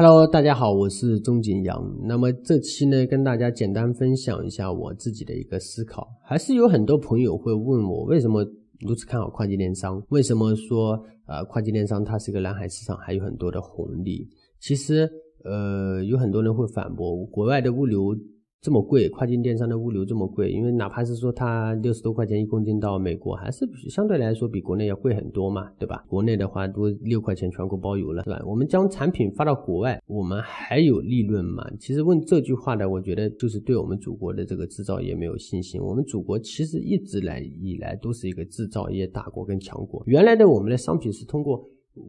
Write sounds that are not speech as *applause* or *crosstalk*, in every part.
Hello，大家好，我是钟景阳。那么这期呢，跟大家简单分享一下我自己的一个思考。还是有很多朋友会问我，为什么如此看好跨境电商？为什么说呃跨境电商它是一个蓝海市场，还有很多的红利？其实呃，有很多人会反驳，国外的物流。这么贵，跨境电商的物流这么贵，因为哪怕是说它六十多块钱一公斤到美国，还是相对来说比国内要贵很多嘛，对吧？国内的话都六块钱全国包邮了，对吧？我们将产品发到国外，我们还有利润吗？其实问这句话的，我觉得就是对我们祖国的这个制造业没有信心。我们祖国其实一直来以来都是一个制造业大国跟强国，原来的我们的商品是通过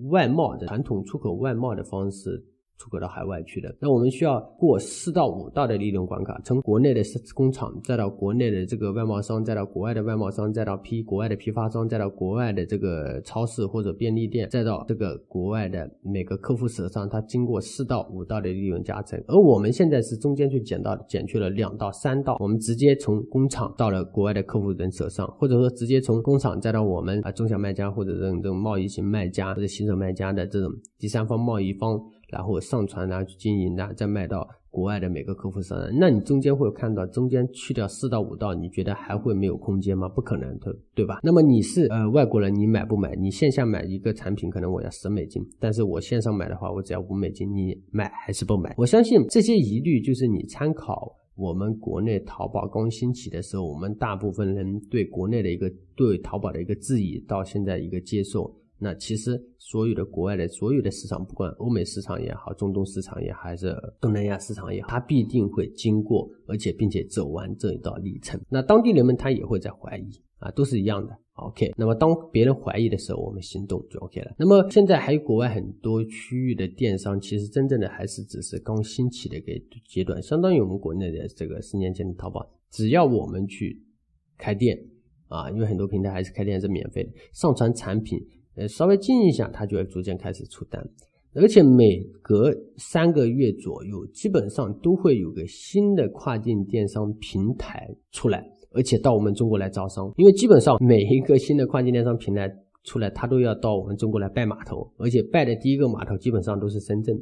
外贸的传统出口外贸的方式。出口到海外去的，那我们需要过四到五道的利润关卡，从国内的工厂，再到国内的这个外贸商，再到国外的外贸商，再到批国外的批发商，再到国外的这个超市或者便利店，再到这个国外的每个客户手上，它经过四到五道的利润加成。而我们现在是中间去减到减去了两到三道，我们直接从工厂到了国外的客户人手上，或者说直接从工厂再到我们啊中小卖家或者这种这种贸易型卖家或者新手卖家的这种第三方贸易方。然后上传然后，去经营然后，再卖到国外的每个客户身上，那你中间会看到中间去掉四到五道，你觉得还会没有空间吗？不可能的，对吧？那么你是呃外国人，你买不买？你线下买一个产品可能我要十美金，但是我线上买的话，我只要五美金，你买还是不买？我相信这些疑虑就是你参考我们国内淘宝刚兴起的时候，我们大部分人对国内的一个对淘宝的一个质疑，到现在一个接受。那其实所有的国外的所有的市场，不管欧美市场也好，中东市场也好，还是东南亚市场也好，它必定会经过，而且并且走完这一道历程。那当地人们他也会在怀疑啊，都是一样的。OK，那么当别人怀疑的时候，我们行动就 OK 了。那么现在还有国外很多区域的电商，其实真正的还是只是刚兴起的一个阶段，相当于我们国内的这个十年前的淘宝，只要我们去开店啊，因为很多平台还是开店是免费的，上传产品。呃，稍微静一下，它就会逐渐开始出单，而且每隔三个月左右，基本上都会有个新的跨境电商平台出来，而且到我们中国来招商。因为基本上每一个新的跨境电商平台出来，他都要到我们中国来拜码头，而且拜的第一个码头基本上都是深圳，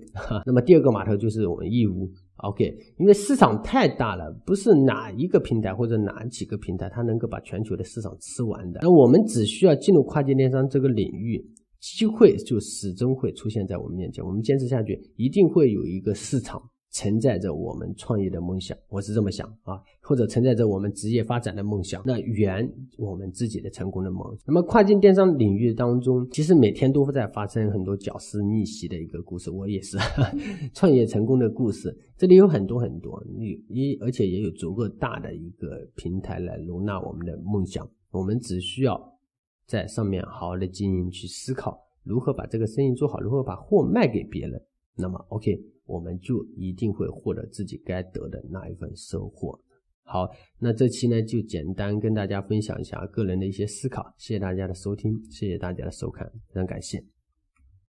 那么第二个码头就是我们义乌。OK，因为市场太大了，不是哪一个平台或者哪几个平台它能够把全球的市场吃完的。那我们只需要进入跨境电商这个领域，机会就始终会出现在我们面前。我们坚持下去，一定会有一个市场。承载着我们创业的梦想，我是这么想啊，或者承载着我们职业发展的梦想，那圆我们自己的成功的梦。那么跨境电商领域当中，其实每天都会在发生很多屌丝逆袭的一个故事，我也是 *laughs* 创业成功的故事。这里有很多很多，你一而且也有足够大的一个平台来容纳我们的梦想。我们只需要在上面好好的经营，去思考如何把这个生意做好，如何把货卖给别人。那么，OK。我们就一定会获得自己该得的那一份收获。好，那这期呢就简单跟大家分享一下个人的一些思考。谢谢大家的收听，谢谢大家的收看，非常感谢。